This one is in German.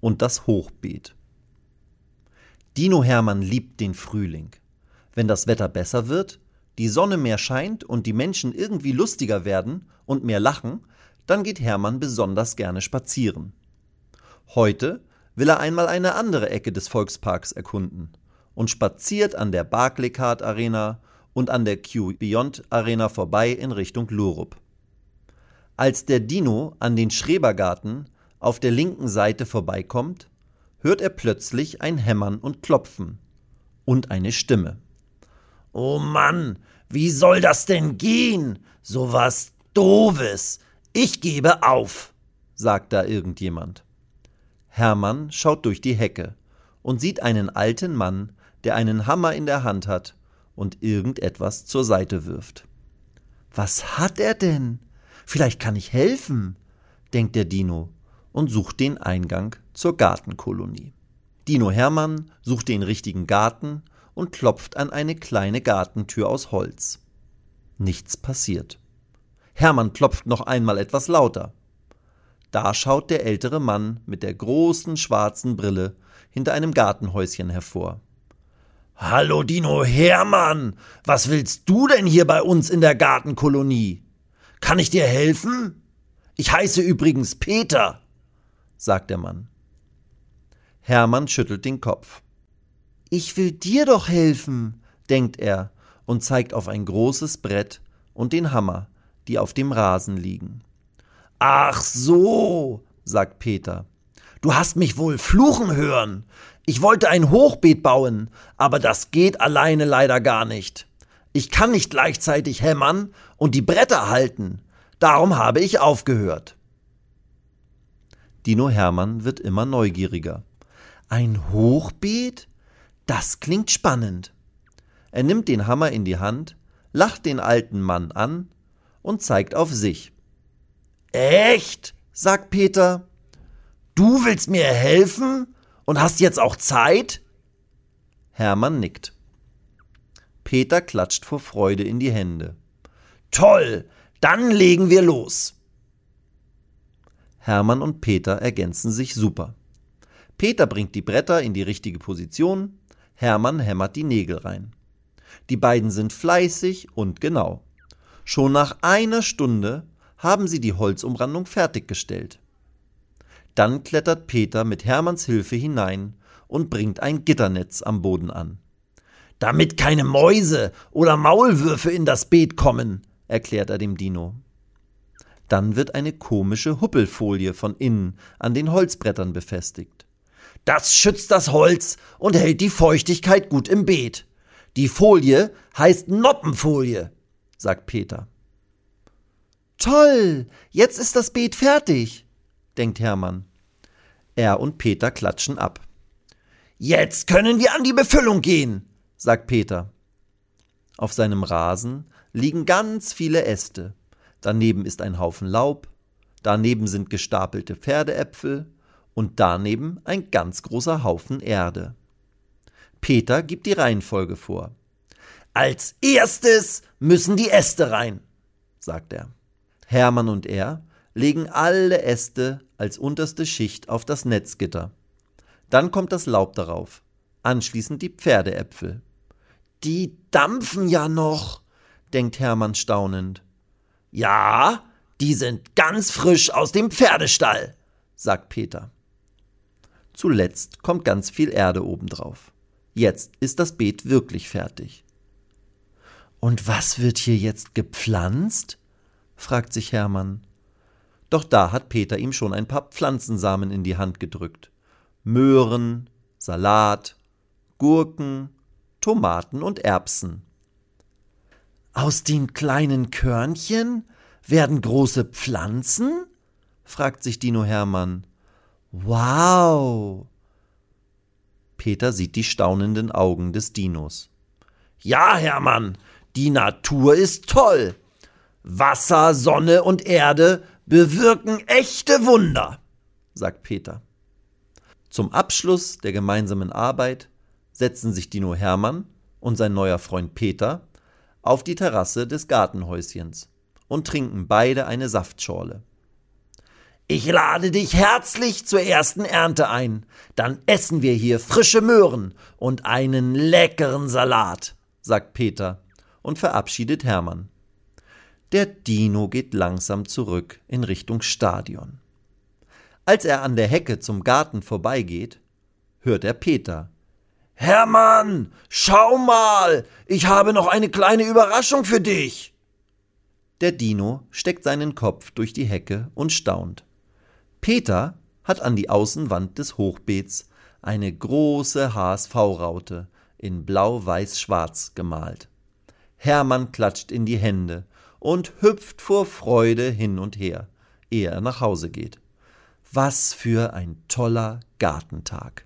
und das Hochbeet. Dino Hermann liebt den Frühling. Wenn das Wetter besser wird, die Sonne mehr scheint und die Menschen irgendwie lustiger werden und mehr lachen, dann geht Hermann besonders gerne spazieren. Heute will er einmal eine andere Ecke des Volksparks erkunden und spaziert an der Barclaycard Arena und an der Q Beyond Arena vorbei in Richtung Lurup. Als der Dino an den Schrebergarten auf der linken Seite vorbeikommt, hört er plötzlich ein Hämmern und Klopfen und eine Stimme. Oh Mann, wie soll das denn gehen? So was Doofes. Ich gebe auf, sagt da irgendjemand. Hermann schaut durch die Hecke und sieht einen alten Mann, der einen Hammer in der Hand hat und irgendetwas zur Seite wirft. Was hat er denn? Vielleicht kann ich helfen, denkt der Dino und sucht den Eingang zur Gartenkolonie. Dino Hermann sucht den richtigen Garten und klopft an eine kleine Gartentür aus Holz. Nichts passiert. Hermann klopft noch einmal etwas lauter. Da schaut der ältere Mann mit der großen schwarzen Brille hinter einem Gartenhäuschen hervor. Hallo Dino Hermann, was willst du denn hier bei uns in der Gartenkolonie? Kann ich dir helfen? Ich heiße übrigens Peter, sagt der Mann. Hermann schüttelt den Kopf. Ich will dir doch helfen, denkt er und zeigt auf ein großes Brett und den Hammer, die auf dem Rasen liegen. Ach so, sagt Peter. Du hast mich wohl fluchen hören. Ich wollte ein Hochbeet bauen, aber das geht alleine leider gar nicht. Ich kann nicht gleichzeitig hämmern und die Bretter halten. Darum habe ich aufgehört. Dino Hermann wird immer neugieriger. Ein Hochbeet? Das klingt spannend. Er nimmt den Hammer in die Hand, lacht den alten Mann an und zeigt auf sich. Echt? sagt Peter. Du willst mir helfen und hast jetzt auch Zeit? Hermann nickt. Peter klatscht vor Freude in die Hände. Toll, dann legen wir los. Hermann und Peter ergänzen sich super. Peter bringt die Bretter in die richtige Position, Hermann hämmert die Nägel rein. Die beiden sind fleißig und genau. Schon nach einer Stunde haben sie die Holzumrandung fertiggestellt. Dann klettert Peter mit Hermanns Hilfe hinein und bringt ein Gitternetz am Boden an. Damit keine Mäuse oder Maulwürfe in das Beet kommen, erklärt er dem Dino. Dann wird eine komische Huppelfolie von innen an den Holzbrettern befestigt. Das schützt das Holz und hält die Feuchtigkeit gut im Beet. Die Folie heißt Noppenfolie sagt Peter. Toll, jetzt ist das Beet fertig, denkt Hermann. Er und Peter klatschen ab. Jetzt können wir an die Befüllung gehen, sagt Peter. Auf seinem Rasen liegen ganz viele Äste. Daneben ist ein Haufen Laub, daneben sind gestapelte Pferdeäpfel und daneben ein ganz großer Haufen Erde. Peter gibt die Reihenfolge vor. Als erstes müssen die Äste rein, sagt er. Hermann und er legen alle Äste als unterste Schicht auf das Netzgitter. Dann kommt das Laub darauf, anschließend die Pferdeäpfel. Die dampfen ja noch, denkt Hermann staunend. Ja, die sind ganz frisch aus dem Pferdestall, sagt Peter. Zuletzt kommt ganz viel Erde obendrauf. Jetzt ist das Beet wirklich fertig. Und was wird hier jetzt gepflanzt? fragt sich Hermann. Doch da hat Peter ihm schon ein paar Pflanzensamen in die Hand gedrückt. Möhren, Salat, Gurken, Tomaten und Erbsen. Aus den kleinen Körnchen werden große Pflanzen? fragt sich Dino Hermann. Wow! Peter sieht die staunenden Augen des Dinos. Ja, Hermann, die Natur ist toll. Wasser, Sonne und Erde bewirken echte Wunder, sagt Peter. Zum Abschluss der gemeinsamen Arbeit setzen sich Dino Hermann und sein neuer Freund Peter auf die Terrasse des Gartenhäuschens und trinken beide eine Saftschorle. Ich lade dich herzlich zur ersten Ernte ein. Dann essen wir hier frische Möhren und einen leckeren Salat, sagt Peter und verabschiedet Hermann. Der Dino geht langsam zurück in Richtung Stadion. Als er an der Hecke zum Garten vorbeigeht, hört er Peter. Hermann, schau mal, ich habe noch eine kleine Überraschung für dich. Der Dino steckt seinen Kopf durch die Hecke und staunt. Peter hat an die Außenwand des Hochbeets eine große HSV-Raute in blau-weiß-schwarz gemalt. Hermann klatscht in die Hände und hüpft vor Freude hin und her, ehe er nach Hause geht. Was für ein toller Gartentag.